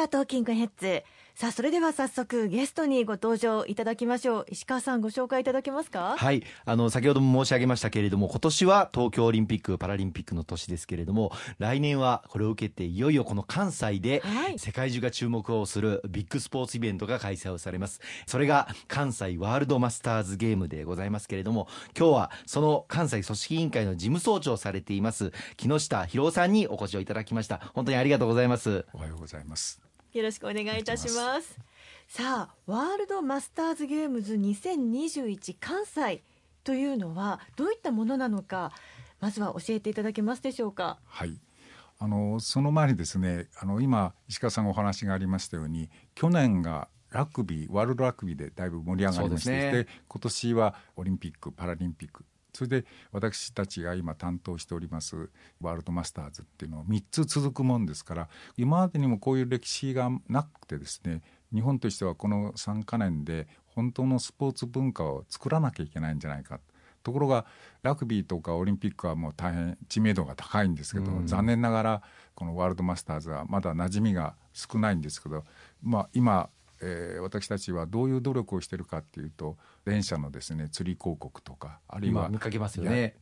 カートーキングヘッズ。さあそれでは早速ゲストにご登場いただきましょう。石川さんご紹介いただけますか？はい。あの先ほども申し上げましたけれども今年は東京オリンピック・パラリンピックの年ですけれども来年はこれを受けていよいよこの関西で世界中が注目をするビッグスポーツイベントが開催をされます。それが関西ワールドマスターズゲームでございますけれども今日はその関西組織委員会の事務総長をされています木下博さんにお越しをいただきました。本当にありがとうございます。おはようございますよろしくお願いいたします。さあワールドマスターズゲームズ2021関西というのはどういったものなのかまずは教えていただけますでしょうか。はい。あのその前にですねあの今石川さんお話がありましたように去年がラグビーワールドラグビーでだいぶ盛り上がりまして、ね、で今年はオリンピック・パラリンピックそれで私たちが今担当しておりますワールドマスターズっていうのを3つ続くもんですから今までにもこういう歴史がなくてですね日本としてはこの3か年で本当のスポーツ文化を作らなきゃいけないんじゃないか。ところがラグビーとかオリンピックはもう大変知名度が高いんですけど、うん、残念ながらこのワールドマスターズはまだ馴染みが少ないんですけど、まあ、今えー、私たちはどういう努力をしているかっていうと電車のですね釣り広告とかあるいは見かけますよね。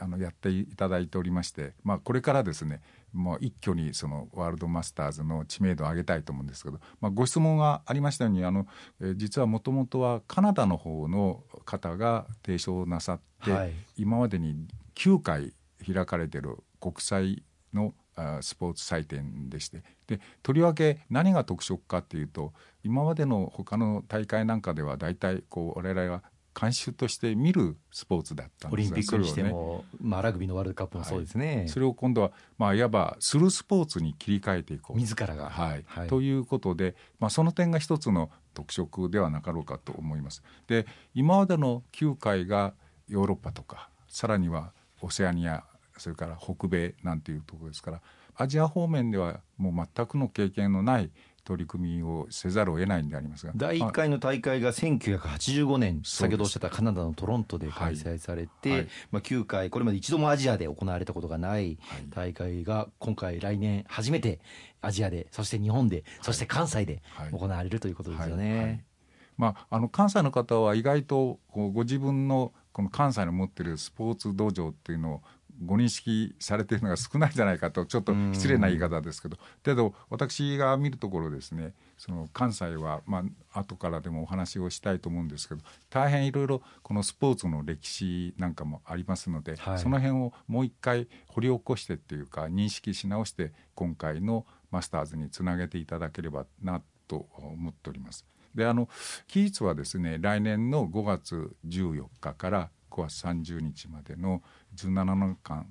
あのやっていただいておりまして、まあ、これからですねもう一挙にそのワールドマスターズの知名度を上げたいと思うんですけど、まあ、ご質問がありましたようにあの、えー、実はもともとはカナダの方の方が提唱なさって、はい、今までに9回開かれてる国際のスポーツ祭典でして。でとりわけ何が特色かっていうと今までの他の大会なんかでは大体こう我々は監修として見るスポーツだったんですオリンピックにしても、ね、まあ、ラグビーのワールドカップもそうですね、はい、それを今度は、まあ、いわばするスポーツに切り替えていこう。自らが、はい、はい、ということで、まあ、その点が一つの特色ではなかろうかと思います。で今までの9回がヨーロッパとかさらにはオセアニアそれから北米なんていうところですからアジア方面ではもう全くの経験のない取り組みをせざるを得ないんでありますが。第1回の大会が1985年先ほどおっしゃったカナダのトロントで開催されて、はい。はい、まあ、9回これまで一度もアジアで行われたことがない大会が今回来年初めてアジアでそして日本でそして関西で行われるということですよね。まあ、あの関西の方は意外とご自分のこの関西の持ってるスポーツ道場っていうのをご認識されているのが少ないんじゃないかとちょっと失礼な言い方ですけど。けど私が見るところですねその関西はまあ後からでもお話をしたいと思うんですけど大変いろいろこのスポーツの歴史なんかもありますので、はい、その辺をもう一回掘り起こしてっていうか認識し直して今回のマスターズにつなげていただければなと思っております。であの期日はですね来年の5月14日から5月30日までの17年間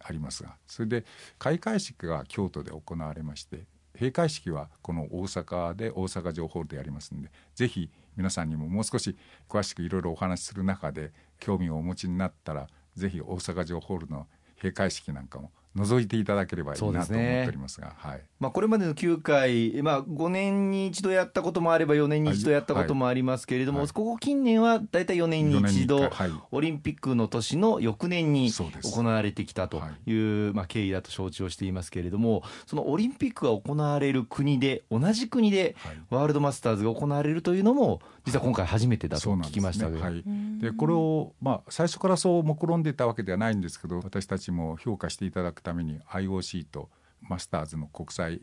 ありますがそれで開会式が京都で行われまして閉会式はこの大阪で大阪城ホールでやりますんでぜひ皆さんにももう少し詳しくいろいろお話しする中で興味をお持ちになったらぜひ大阪城ホールの閉会式なんかも覗いていただければいいなと思っておりますが、すね、はい。まあ、これまでの9回、まあ、5年に一度やったこともあれば4年に一度やったこともありますけれども、はい、ここ近年は大体4年に一度、はい、オリンピックの年の翌年に行われてきたという、まあ、経緯だと承知をしていますけれどもそのオリンピックが行われる国で同じ国でワールドマスターズが行われるというのも実は今回初めてだと聞きました。で、ねはい、でこれを、まあ、最初からそう目論んでいたわけではないんですけど私たちも評価していただくために IOC とマスターズの国際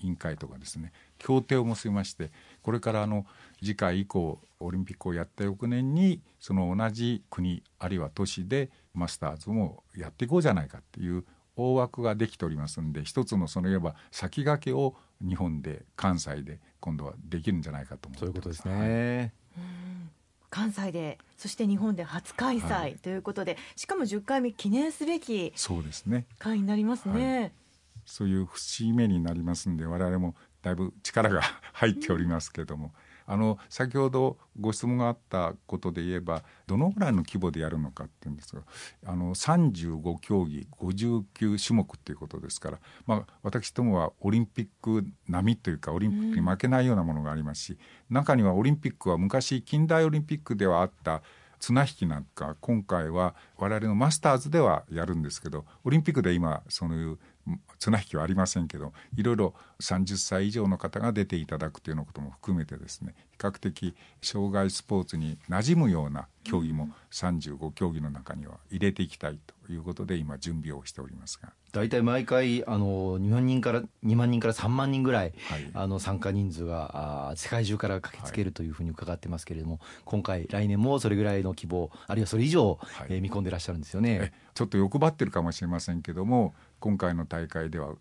委員会とかですね協定を結びましてこれからあの次回以降オリンピックをやった翌年にその同じ国あるいは都市でマスターズもやっていこうじゃないかっていう大枠ができておりますんで一つのそのいわば先駆けを日本で関西で今度はできるんじゃないかと思そういうことですね。はい関西でそして日本で初開催ということで、はい、しかも10回目記念すべきそうですね。会になりますね、はい、そういう節目になりますんで我々もだいぶ力が 入っておりますけども、あの先ほどご質問があったことで言えばどのぐらいの規模でやるのかっていうんですがあの35競技59種目っていうことですから、まあ、私どもはオリンピック並みというかオリンピックに負けないようなものがありますし、中にはオリンピックは昔近代オリンピックではあった綱引きなんか今回は我々のマスターズではやるんですけどオリンピックで今そういう綱引きはありませんけどいろいろ30歳以上の方が出ていただくというようなことも含めてですね比較的障害スポーツに馴染むような競技も35競技の中には入れていきたいということで今準備をしておりますが。大体毎回あの2万人から2万人から3万人ぐらい、はい、あの参加人数があ世界中から駆けつけるというふうに伺ってますけれども、はい、今回来年もそれぐらいの希望あるいはそれ以上、はい、えー、見込んでらっしゃるんですよね。ちょっと欲張ってるかもしれませんけども今回の大会では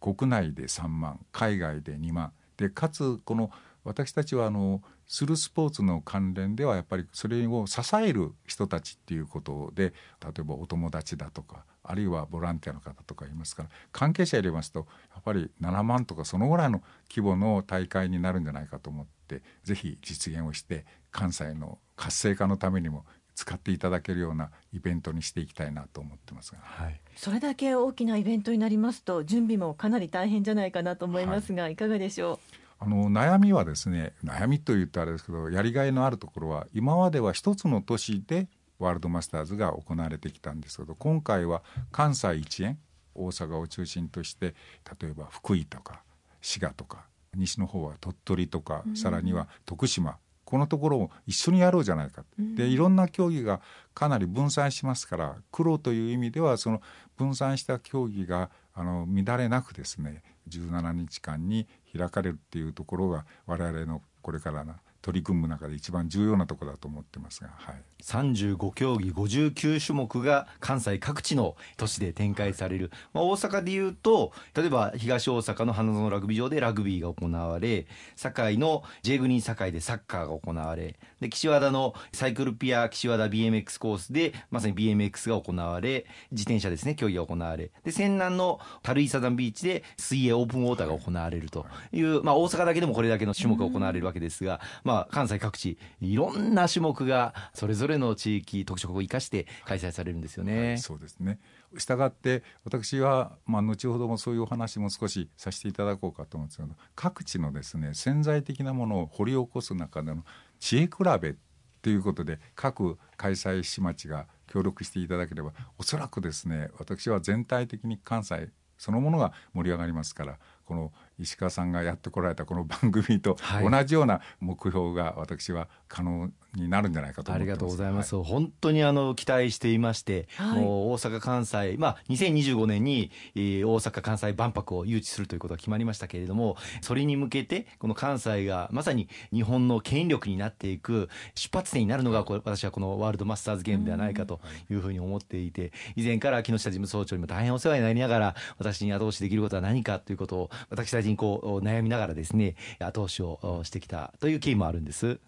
国内で3万海外で2万でかつこの私たちはあのするスポーツの関連ではやっぱりそれを支える人たちっていうことで例えばお友達だとかあるいはボランティアの方とかいますから関係者入れますとやっぱり7万とかそのぐらいの規模の大会になるんじゃないかと思ってぜひ実現をして関西の活性化のためにも使っていただけるようなイベントにしていきたいなと思ってますが、はい、それだけ大きなイベントになりますと準備もかなり大変じゃないかなと思いますが、はい、いかがでしょう？あの悩みはですね悩みと言うとあれですけどやりがいのあるところは今までは一つの都市でワールドマスターズが行われてきたんですけど今回は関西一円大阪を中心として例えば福井とか滋賀とか西の方は鳥取とか、さらには徳島このところを一緒にやろうじゃないか、うん、でいろんな競技がかなり分散しますから苦労という意味ではその分散した競技があの乱れなくですね17日間に開かれるっていうところが我々のこれからの取り組む中で一番重要なところだと思ってますが、はい、35競技59種目が関西各地の都市で展開される、まあ、大阪でいうと例えば東大阪の花園ラグビー場でラグビーが行われ堺の J グリーン堺でサッカーが行われで岸和田のサイクルピア岸和田 BMX コースでまさに BMX が行われ自転車ですね競技が行われ。で泉南の軽井サザンビーチで水泳オープンウォーターが行われるという、まあ、大阪だけでもこれだけの種目が行われるわけですが、まあ、まあ関西各地いろんな種目がそれぞれの地域特色を生かして開催されるんですよね。はい、そうですねしたがって私は、まあ、後ほどもそういうお話も少しさせていただこうかと思うんですけど各地のですね潜在的なものを掘り起こす中での知恵比べということで各開催市町が協力していただければおそらくですね私は全体的に関西そのものが盛り上がりますからこの石川さんがやってこられたこの番組と同じような目標が私は可能になるんじゃないかとありがとうございます、はい、本当にあの期待していまして、はい、もう大阪・関西、まあ、2025年に、えー、大阪・関西万博を誘致するということが決まりましたけれどもそれに向けてこの関西がまさに日本の権力になっていく出発点になるのがこれ私はこのワールドマスターズゲームではないかというふうに思っていて以前から木下事務総長にも大変お世話になりながら私に後押しできることは何かということを私たちにこう悩みながらですね後押しをしてきたという経緯もあるんです。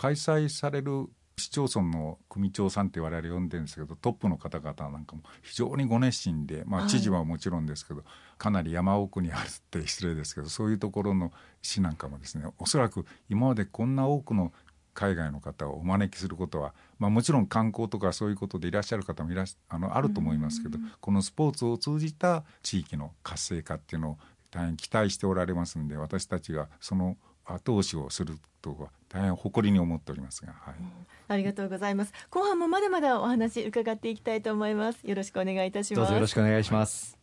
開催される市町村の組長さんって我々呼んでるんですけどトップの方々なんかも非常にご熱心で、まあ、知事はもちろんですけど、はい、かなり山奥にあるって失礼ですけどそういうところの市なんかもですねおそらく今までこんな多くの海外の方をお招きすることは、まあ、もちろん観光とかそういうことでいらっしゃる方もいらあのあると思いますけどこのスポーツを通じた地域の活性化っていうのを大変期待しておられますんで私たちがその後押しをするとは大変誇りに思っておりますが、はい、ありがとうございます。後半もまだまだお話伺っていきたいと思います。よろしくお願いいたします。どうぞよろしくお願いします